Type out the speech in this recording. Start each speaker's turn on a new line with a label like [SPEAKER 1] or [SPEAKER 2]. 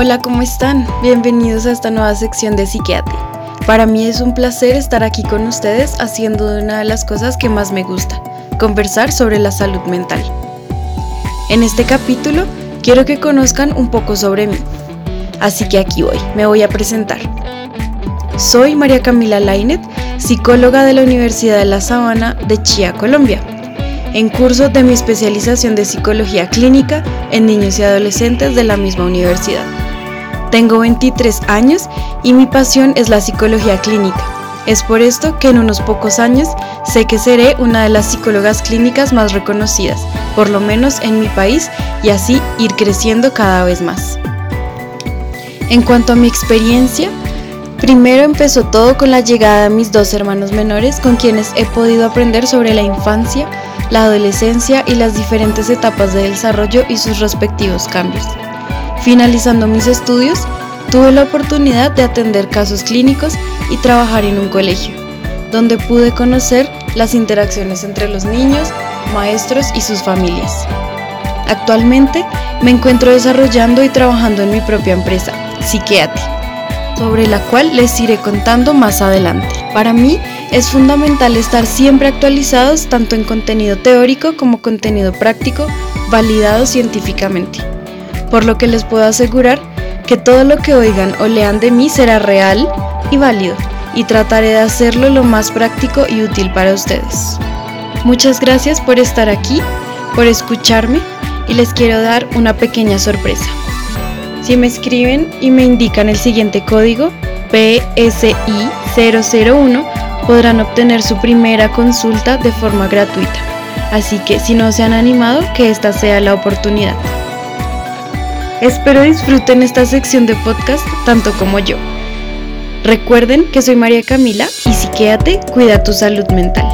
[SPEAKER 1] Hola, ¿cómo están? Bienvenidos a esta nueva sección de Psiquiatri. Para mí es un placer estar aquí con ustedes haciendo una de las cosas que más me gusta, conversar sobre la salud mental. En este capítulo quiero que conozcan un poco sobre mí. Así que aquí voy, me voy a presentar. Soy María Camila Lainet, psicóloga de la Universidad de La Sabana de Chía, Colombia en curso de mi especialización de psicología clínica en niños y adolescentes de la misma universidad. Tengo 23 años y mi pasión es la psicología clínica. Es por esto que en unos pocos años sé que seré una de las psicólogas clínicas más reconocidas, por lo menos en mi país, y así ir creciendo cada vez más. En cuanto a mi experiencia, primero empezó todo con la llegada de mis dos hermanos menores con quienes he podido aprender sobre la infancia, la adolescencia y las diferentes etapas de desarrollo y sus respectivos cambios. Finalizando mis estudios, tuve la oportunidad de atender casos clínicos y trabajar en un colegio, donde pude conocer las interacciones entre los niños, maestros y sus familias. Actualmente me encuentro desarrollando y trabajando en mi propia empresa, Psiquiati, sobre la cual les iré contando más adelante. Para mí, es fundamental estar siempre actualizados tanto en contenido teórico como contenido práctico, validado científicamente. Por lo que les puedo asegurar que todo lo que oigan o lean de mí será real y válido, y trataré de hacerlo lo más práctico y útil para ustedes. Muchas gracias por estar aquí, por escucharme y les quiero dar una pequeña sorpresa. Si me escriben y me indican el siguiente código, PSI 001, podrán obtener su primera consulta de forma gratuita. Así que si no se han animado, que esta sea la oportunidad. Espero disfruten esta sección de podcast tanto como yo. Recuerden que soy María Camila y si quédate, cuida tu salud mental.